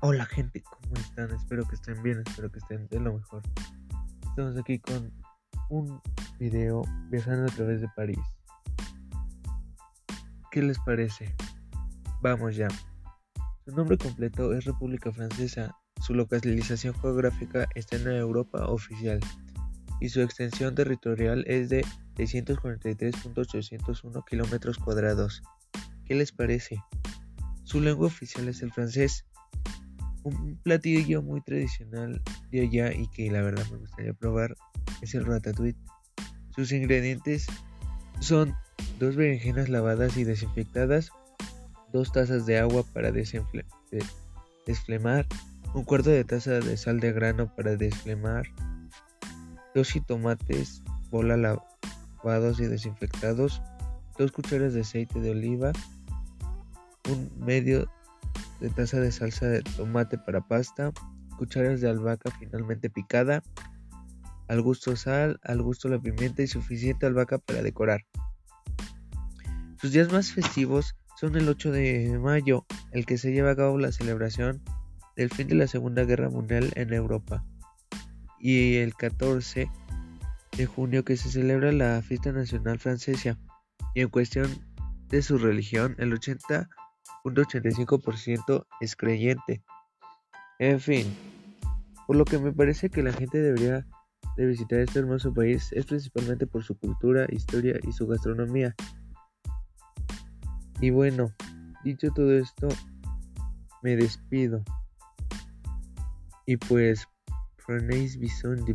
Hola gente, ¿cómo están? Espero que estén bien, espero que estén de lo mejor. Estamos aquí con un video viajando a través de París. ¿Qué les parece? Vamos ya. Su nombre completo es República Francesa. Su localización geográfica está en Europa oficial y su extensión territorial es de 643.801 kilómetros cuadrados. ¿Qué les parece? Su lengua oficial es el francés. Un platillo muy tradicional de allá y que la verdad me gustaría probar es el ratatouille. Sus ingredientes son dos berenjenas lavadas y desinfectadas, dos tazas de agua para desflemar, un cuarto de taza de sal de grano para desflemar, dos jitomates bola lavados y desinfectados, dos cucharas de aceite de oliva, un medio de taza de salsa de tomate para pasta, cucharas de albahaca finalmente picada, al gusto sal, al gusto la pimienta y suficiente albahaca para decorar. Sus días más festivos son el 8 de mayo, el que se lleva a cabo la celebración del fin de la Segunda Guerra Mundial en Europa, y el 14 de junio que se celebra la fiesta nacional francesa, y en cuestión de su religión, el 80 .85% es creyente. En fin, por lo que me parece que la gente debería de visitar este hermoso país es principalmente por su cultura, historia y su gastronomía. Y bueno, dicho todo esto, me despido. Y pues, prenez bison de.